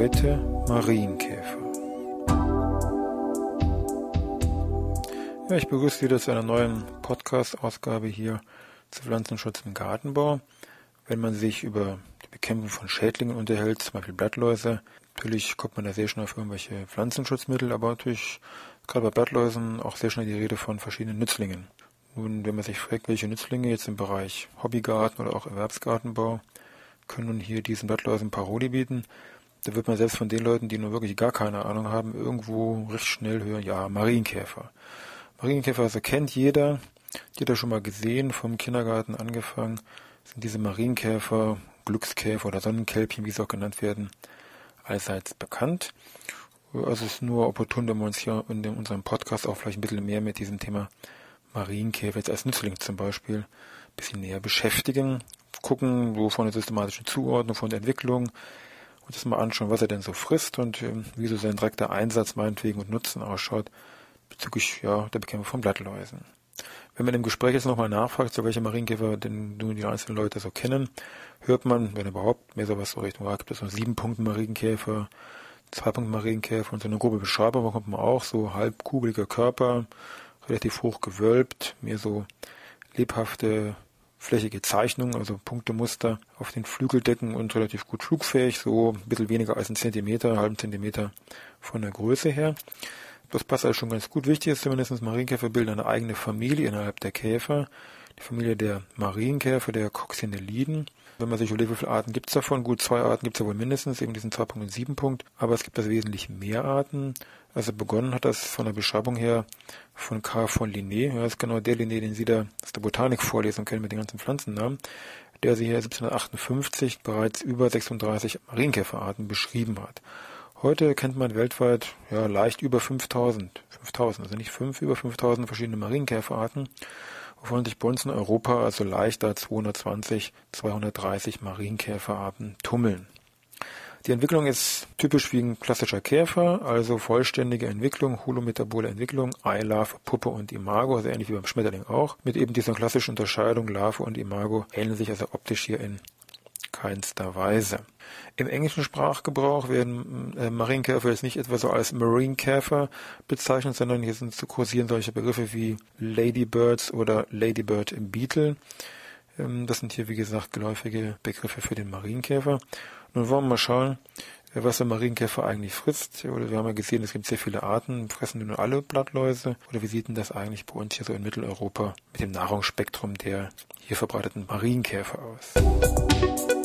Heute Marienkäfer. Ja, ich begrüße Sie zu einer neuen Podcast-Ausgabe hier zu Pflanzenschutz im Gartenbau. Wenn man sich über die Bekämpfung von Schädlingen unterhält, zum Beispiel Blattläuse, natürlich kommt man da sehr schnell auf irgendwelche Pflanzenschutzmittel, aber natürlich gerade bei Blattläusen auch sehr schnell die Rede von verschiedenen Nützlingen. Nun, wenn man sich fragt, welche Nützlinge jetzt im Bereich Hobbygarten oder auch Erwerbsgartenbau können nun hier diesen Blattläusen Paroli bieten, da wird man selbst von den Leuten, die nur wirklich gar keine Ahnung haben, irgendwo recht schnell hören, ja, Marienkäfer. Marienkäfer, also kennt jeder, jeder schon mal gesehen, vom Kindergarten angefangen, sind diese Marienkäfer, Glückskäfer oder Sonnenkälbchen, wie sie auch genannt werden, allseits bekannt. Also es ist nur opportun, wenn wir uns hier in unserem Podcast auch vielleicht ein bisschen mehr mit diesem Thema Marienkäfer jetzt als Nützling zum Beispiel ein bisschen näher beschäftigen, gucken, wo von der systematischen Zuordnung, von der Entwicklung, uns das mal anschauen, was er denn so frisst und ähm, wie so sein direkter Einsatz meinetwegen und Nutzen ausschaut bezüglich ja, der Bekämpfung von Blattläusen. Wenn man im Gespräch jetzt nochmal nachfragt, so welche Marienkäfer denn nun die einzelnen Leute so kennen, hört man, wenn überhaupt, mehr sowas so Richtung, ah, gibt es so sieben Punkte Marienkäfer, zwei Punkte Marienkäfer und so eine grobe Beschreibung bekommt man auch, so halbkugeliger Körper, relativ hoch gewölbt, mehr so lebhafte flächige Zeichnung, also Punktemuster auf den Flügeldecken und relativ gut flugfähig, so ein bisschen weniger als ein Zentimeter, halben Zentimeter von der Größe her. Das passt also schon ganz gut. Wichtig ist zumindest, Marienkäfer bilden eine eigene Familie innerhalb der Käfer. Die Familie der Marienkäfer, der Coccinelliden. Wenn man sich überlegt, wie viele Arten gibt es davon? Gut, zwei Arten gibt es ja wohl mindestens, eben diesen 2 und 7 Punkt. Aber es gibt also wesentlich mehr Arten. Also begonnen hat das von der Beschreibung her von K. von Linné. Ja, das ist genau der Linné, den Sie da aus der Botanik vorlesen können mit den ganzen Pflanzennamen, der sie hier 1758 bereits über 36 Marienkäferarten beschrieben hat. Heute kennt man weltweit ja leicht über 5000, 5000, also nicht fünf, über 5000 verschiedene Marienkäferarten, wovon sich bei uns in Europa also leichter 220, 230 Marienkäferarten tummeln. Die Entwicklung ist typisch wie ein klassischer Käfer, also vollständige Entwicklung, holometabole Entwicklung, Eilarve, Puppe und Imago, also ähnlich wie beim Schmetterling auch. Mit eben dieser klassischen Unterscheidung Larve und Imago ähneln sich also optisch hier in keinster Weise. Im englischen Sprachgebrauch werden äh, Marienkäfer jetzt nicht etwa so als Marinekäfer bezeichnet, sondern hier sind zu kursieren solche Begriffe wie Ladybirds oder Ladybird Beetle. Ähm, das sind hier, wie gesagt, geläufige Begriffe für den Marienkäfer. Nun wollen wir mal schauen, was der Marienkäfer eigentlich frisst. Wir haben ja gesehen, es gibt sehr viele Arten, fressen nur alle Blattläuse. Oder wie sieht denn das eigentlich bei uns hier so in Mitteleuropa mit dem Nahrungsspektrum der hier verbreiteten Marienkäfer aus?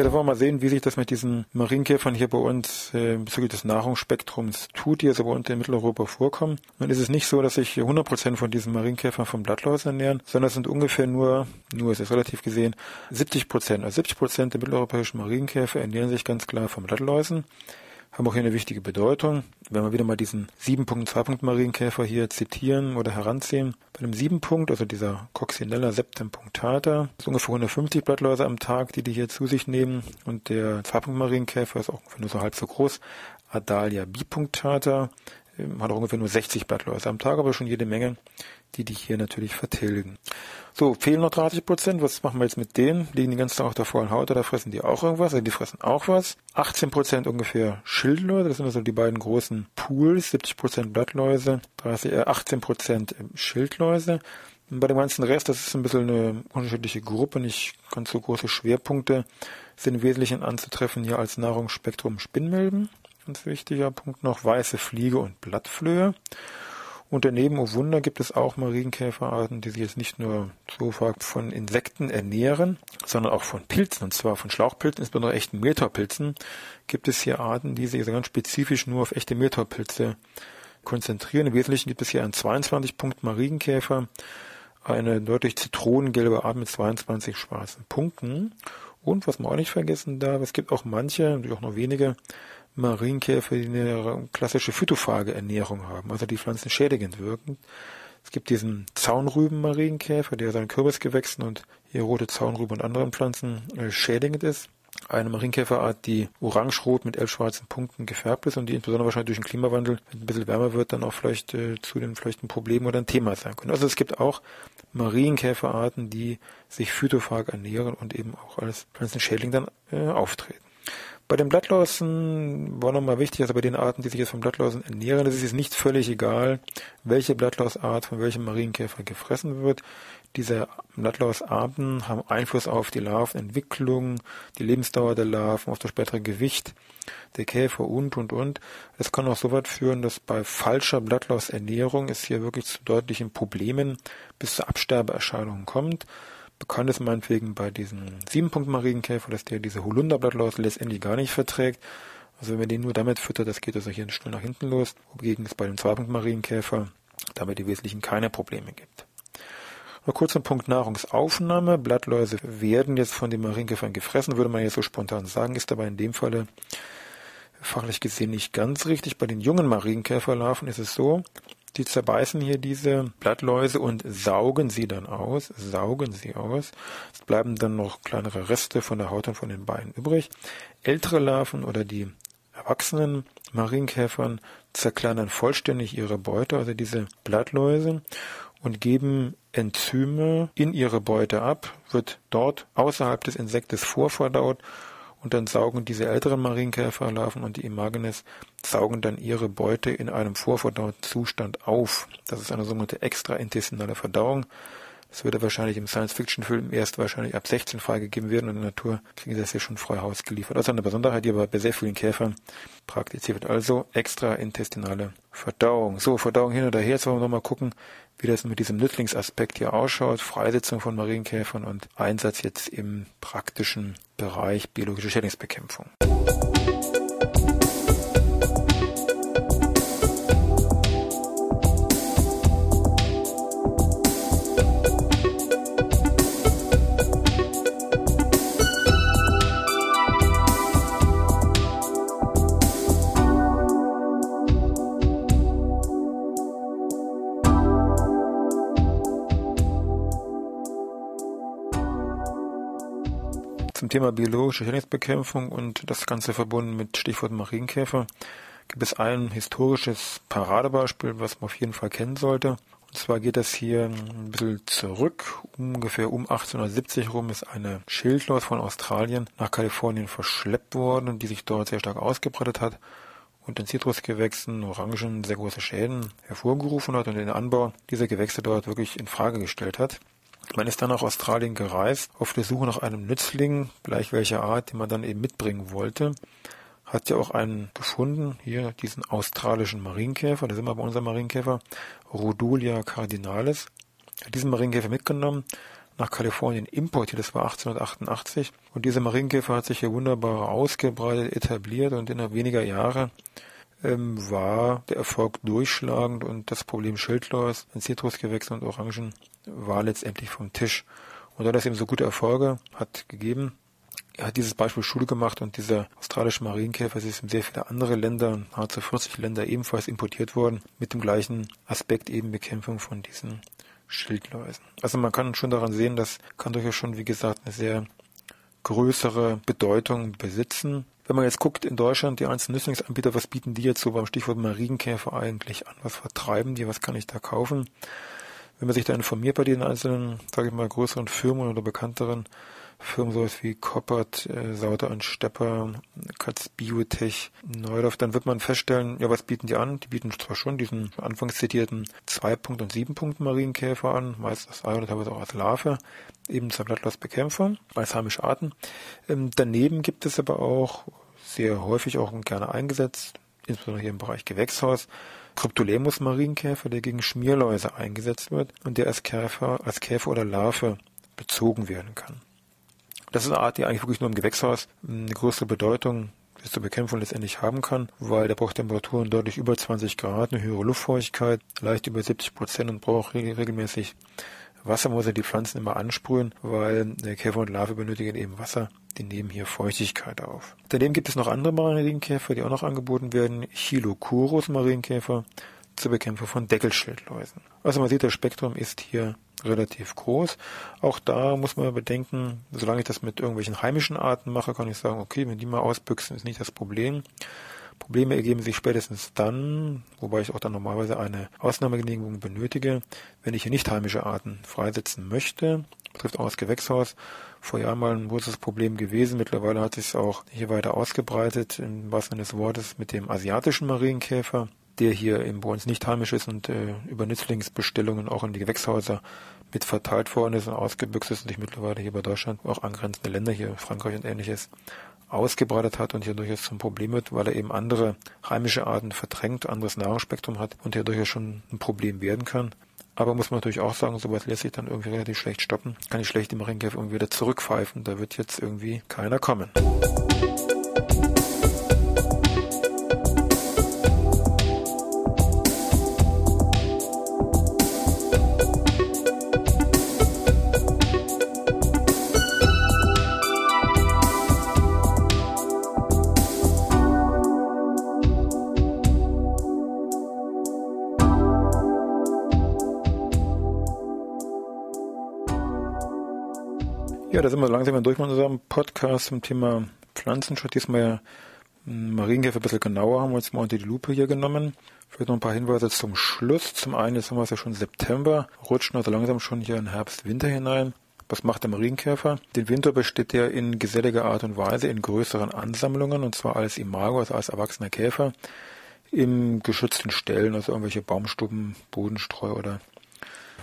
Ja, da wollen wir mal sehen, wie sich das mit diesen Marienkäfern hier bei uns äh, bezüglich des Nahrungsspektrums tut, die also bei uns in Mitteleuropa vorkommen. Nun ist es nicht so, dass sich 100% von diesen Marienkäfern von Blattläusen ernähren, sondern es sind ungefähr nur, nur ist es relativ gesehen, 70%. Also 70% der mitteleuropäischen Marienkäfer ernähren sich ganz klar von Blattläusen haben auch hier eine wichtige Bedeutung. Wenn wir wieder mal diesen 7.2 Marienkäfer hier zitieren oder heranziehen. Bei dem 7 Punkt, also dieser Coccinella septempunctata, ist ungefähr 150 Blattläuse am Tag, die die hier zu sich nehmen. Und der 2 Marienkäfer ist auch ungefähr nur so halb so groß. Adalia bipunctata hat auch ungefähr nur 60 Blattläuse am Tag, aber schon jede Menge, die die hier natürlich vertilgen. So, fehlen noch 30 Prozent. Was machen wir jetzt mit denen? Liegen die ganzen Tag auf der vollen Haut oder fressen die auch irgendwas? Also die fressen auch was. 18 Prozent ungefähr Schildläuse. Das sind also die beiden großen Pools. 70 Prozent Blattläuse, 30, äh, 18 Prozent ähm, Schildläuse. Und bei dem ganzen Rest, das ist ein bisschen eine unterschiedliche Gruppe, nicht ganz so große Schwerpunkte, sind im Wesentlichen anzutreffen hier als Nahrungsspektrum Spinnmilben. Ganz wichtiger Punkt noch, weiße Fliege und Blattflöhe. Und daneben, oh Wunder, gibt es auch Marienkäferarten, die sich jetzt nicht nur so von Insekten ernähren, sondern auch von Pilzen, und zwar von Schlauchpilzen, insbesondere echten Mehltaupilzen, gibt es hier Arten, die sich ganz spezifisch nur auf echte Mehltaupilze konzentrieren. Im Wesentlichen gibt es hier einen 22-Punkt Marienkäfer, eine deutlich zitronengelbe Art mit 22 schwarzen Punkten. Und was man auch nicht vergessen darf, es gibt auch manche, natürlich auch noch wenige, Marienkäfer, die eine klassische phytophage Ernährung haben, also die Pflanzen schädigend wirken. Es gibt diesen Zaunrüben-Marienkäfer, der seinen Kürbisgewächsen und hier rote Zaunrüben und anderen Pflanzen äh, schädigend ist. Eine Marienkäferart, die orange-rot mit elf schwarzen Punkten gefärbt ist und die insbesondere wahrscheinlich durch den Klimawandel, wenn es ein bisschen wärmer wird, dann auch vielleicht äh, zu den vielleicht ein Problem oder ein Thema sein können. Also es gibt auch Marienkäferarten, die sich phytophag ernähren und eben auch als Pflanzenschädling dann äh, auftreten. Bei den Blattläusen war nochmal wichtig, also bei den Arten, die sich jetzt von Blattläusen ernähren, ist es nicht völlig egal, welche Blattlausart von welchem Marienkäfer gefressen wird. Diese Blattlausarten haben Einfluss auf die Larvenentwicklung, die Lebensdauer der Larven, auf das spätere Gewicht der Käfer und, und, und. Es kann auch so weit führen, dass bei falscher Blattlausernährung es hier wirklich zu deutlichen Problemen bis zu Absterbeerscheinungen kommt. Bekannt ist meinetwegen bei diesem Siebenpunkt-Marienkäfer, dass der diese Holunderblattlaus letztendlich gar nicht verträgt. Also wenn man den nur damit füttert, das geht also hier schnell nach hinten los, wogegen es bei dem Zweipunkt-Marienkäfer dabei die wesentlichen keine Probleme gibt. Nur kurz zum Punkt Nahrungsaufnahme. Blattläuse werden jetzt von den Marienkäfern gefressen, würde man jetzt so spontan sagen, ist aber in dem Falle fachlich gesehen nicht ganz richtig. Bei den jungen Marienkäferlarven ist es so, die zerbeißen hier diese Blattläuse und saugen sie dann aus, saugen sie aus. Es bleiben dann noch kleinere Reste von der Haut und von den Beinen übrig. Ältere Larven oder die erwachsenen Marienkäfern zerkleinern vollständig ihre Beute, also diese Blattläuse, und geben Enzyme in ihre Beute ab, wird dort außerhalb des Insektes vorverdaut und dann saugen diese älteren Marienkäferlarven und die Imagines saugen dann ihre Beute in einem vorverdauten Zustand auf. Das ist eine sogenannte extraintestinale Verdauung. Das würde wahrscheinlich im Science-Fiction-Film erst wahrscheinlich ab 16 freigegeben werden und in der Natur kriegen sie das hier schon frei Haus geliefert. Das ist eine Besonderheit, die aber bei sehr vielen Käfern praktiziert wird. Also extraintestinale Verdauung. So, Verdauung hin oder her. Jetzt wollen wir nochmal gucken, wie das mit diesem Nützlingsaspekt hier ausschaut. Freisetzung von Marienkäfern und Einsatz jetzt im praktischen Bereich biologische Schädlingsbekämpfung. Thema biologische Schädlingsbekämpfung und das Ganze verbunden mit Stichwort Marienkäfer gibt es ein historisches Paradebeispiel, was man auf jeden Fall kennen sollte. Und zwar geht das hier ein bisschen zurück. Ungefähr um 1870 rum ist eine Schildlaus von Australien nach Kalifornien verschleppt worden, die sich dort sehr stark ausgebreitet hat und in Zitrusgewächsen, Orangen sehr große Schäden hervorgerufen hat und den Anbau dieser Gewächse dort wirklich in Frage gestellt hat. Man ist dann nach Australien gereist, auf der Suche nach einem Nützling, gleich welcher Art, den man dann eben mitbringen wollte. Hat ja auch einen gefunden, hier diesen australischen Marienkäfer, da sind wir bei unserem Marienkäfer, Rhodolia cardinalis. Hat diesen Marienkäfer mitgenommen, nach Kalifornien importiert, das war 1888. Und dieser Marienkäfer hat sich hier wunderbar ausgebreitet, etabliert und innerhalb weniger Jahre ähm, war der Erfolg durchschlagend und das Problem Schildläus in Zitrusgewächsen und Orangen war letztendlich vom Tisch. Und da das eben so gute Erfolge hat gegeben, hat dieses Beispiel Schule gemacht und dieser australische Marienkäfer ist in sehr viele andere Länder, nahezu 40 Länder ebenfalls importiert worden, mit dem gleichen Aspekt eben Bekämpfung von diesen Schildläusen. Also man kann schon daran sehen, das kann durchaus schon, wie gesagt, eine sehr größere Bedeutung besitzen. Wenn man jetzt guckt in Deutschland, die einzelnen Nützlingsanbieter, was bieten die jetzt so beim Stichwort Marienkäfer eigentlich an? Was vertreiben die? Was kann ich da kaufen? Wenn man sich da informiert bei den einzelnen, sage ich mal, größeren Firmen oder bekannteren Firmen, sowas wie Koppert, äh, Sauter und Stepper, Katz Biotech, Neudorf, dann wird man feststellen, ja, was bieten die an? Die bieten zwar schon diesen anfangs zitierten 2-Punkt- und 7-Punkt Marienkäfer an, meist als Ei oder teilweise auch als Larve, eben zur Blattlausbekämpfung, als heimische Arten. Ähm, daneben gibt es aber auch sehr häufig auch und gerne eingesetzt, insbesondere hier im Bereich Gewächshaus, Cryptolemus Marienkäfer, der gegen Schmierläuse eingesetzt wird und der als Käfer, als Käfer oder Larve bezogen werden kann. Das ist eine Art, die eigentlich wirklich nur im Gewächshaus eine größere Bedeutung zur Bekämpfung letztendlich haben kann, weil der braucht Temperaturen deutlich über 20 Grad, eine höhere Luftfeuchtigkeit, leicht über 70 Prozent und braucht regelmäßig Wasser muss er die Pflanzen immer ansprühen, weil der Käfer und Larve benötigen eben Wasser. Die nehmen hier Feuchtigkeit auf. Daneben gibt es noch andere Marienkäfer, die auch noch angeboten werden. Chilochurus Marienkäfer zur Bekämpfung von Deckelschildläusen. Also man sieht, das Spektrum ist hier relativ groß. Auch da muss man bedenken, solange ich das mit irgendwelchen heimischen Arten mache, kann ich sagen, okay, wenn die mal ausbüchsen, ist nicht das Problem. Probleme ergeben sich spätestens dann, wobei ich auch dann normalerweise eine Ausnahmegenehmigung benötige, wenn ich hier nicht heimische Arten freisetzen möchte. Betrifft auch das Gewächshaus. Vor Jahren mal ein großes Problem gewesen. Mittlerweile hat sich es auch hier weiter ausgebreitet, im wahrsten Sinne des Wortes, mit dem asiatischen Marienkäfer der hier eben bei uns nicht heimisch ist und äh, über Nützlingsbestellungen auch in die Gewächshäuser mit verteilt worden ist und ausgebüxt ist und sich mittlerweile hier bei Deutschland, auch angrenzende Länder hier, Frankreich und ähnliches, ausgebreitet hat und hier durchaus zum Problem wird, weil er eben andere heimische Arten verdrängt, anderes Nahrungsspektrum hat und hier durchaus schon ein Problem werden kann. Aber muss man natürlich auch sagen, sowas lässt sich dann irgendwie relativ schlecht stoppen. Kann ich schlecht im Ringkäfer irgendwie wieder zurückpfeifen. Da wird jetzt irgendwie keiner kommen. Da sind wir langsam durch mit unserem Podcast zum Thema Pflanzenschutz. Diesmal ja Marienkäfer ein bisschen genauer, haben wir uns mal unter die Lupe hier genommen. Vielleicht noch ein paar Hinweise zum Schluss. Zum einen, jetzt haben wir es ja schon September, rutschen also langsam schon hier in Herbst, Winter hinein. Was macht der Marienkäfer? Den Winter besteht er in geselliger Art und Weise in größeren Ansammlungen, und zwar als Imago, also als erwachsener Käfer, in geschützten Stellen, also irgendwelche Baumstuben, Bodenstreu oder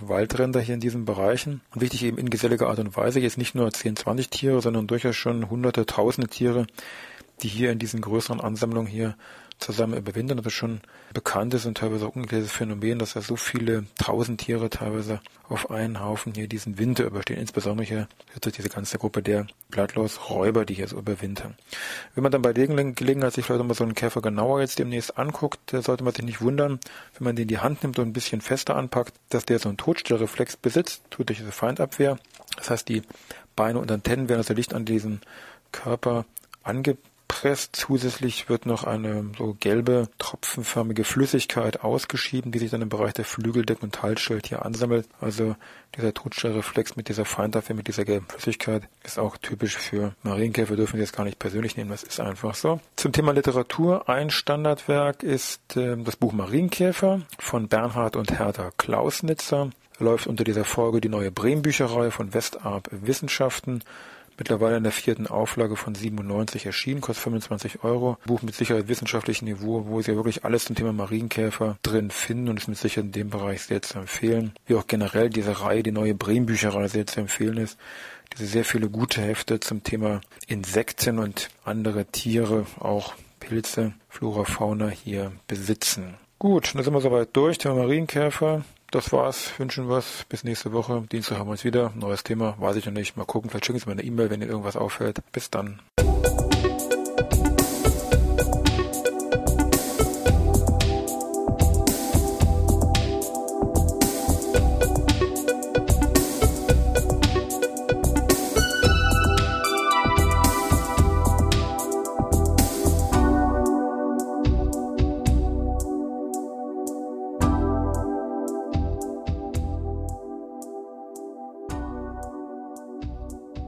Waldränder hier in diesen Bereichen. Und wichtig eben in geselliger Art und Weise, jetzt nicht nur 10, 20 Tiere, sondern durchaus schon hunderte, tausende Tiere, die hier in diesen größeren Ansammlungen hier zusammen überwintern. Das ist schon bekanntes und teilweise auch ungeklärtes Phänomen, dass ja so viele tausend Tiere teilweise auf einen Haufen hier diesen Winter überstehen. Insbesondere hier durch diese ganze Gruppe der Blattlausräuber, die hier so überwintern. Wenn man dann bei der Gelegenheit sich vielleicht mal so einen Käfer genauer jetzt demnächst anguckt, sollte man sich nicht wundern, wenn man den in die Hand nimmt und ein bisschen fester anpackt, dass der so einen Totstellreflex besitzt, tut durch diese Feindabwehr. Das heißt, die Beine und Antennen werden also Licht an diesen Körper angepasst gepresst. Zusätzlich wird noch eine so gelbe, tropfenförmige Flüssigkeit ausgeschieden, die sich dann im Bereich der Flügeldeck und Halsschild hier ansammelt. Also dieser Totstellreflex mit dieser Feindaffe, mit dieser gelben Flüssigkeit ist auch typisch für Marienkäfer. Dürfen wir jetzt gar nicht persönlich nehmen, das ist einfach so. Zum Thema Literatur. Ein Standardwerk ist äh, das Buch Marienkäfer von Bernhard und Hertha Klausnitzer. Läuft unter dieser Folge die neue Bremen-Bücherei von Westarp Wissenschaften mittlerweile in der vierten Auflage von 97 erschienen, kostet 25 Euro. Buch mit Sicherheit wissenschaftlichem Niveau, wo Sie ja wirklich alles zum Thema Marienkäfer drin finden und ist mit Sicherheit in dem Bereich sehr zu empfehlen. Wie auch generell diese Reihe, die neue Bremen-Bücherei sehr zu empfehlen ist. Diese sehr viele gute Hefte zum Thema Insekten und andere Tiere, auch Pilze, Flora, Fauna hier besitzen. Gut, dann sind wir soweit durch. Thema Marienkäfer das war's. Wünschen was. Bis nächste Woche. Dienstag haben wir uns wieder. Neues Thema. Weiß ich noch nicht. Mal gucken. Vielleicht schicken Sie mir eine E-Mail, wenn Ihnen irgendwas auffällt. Bis dann.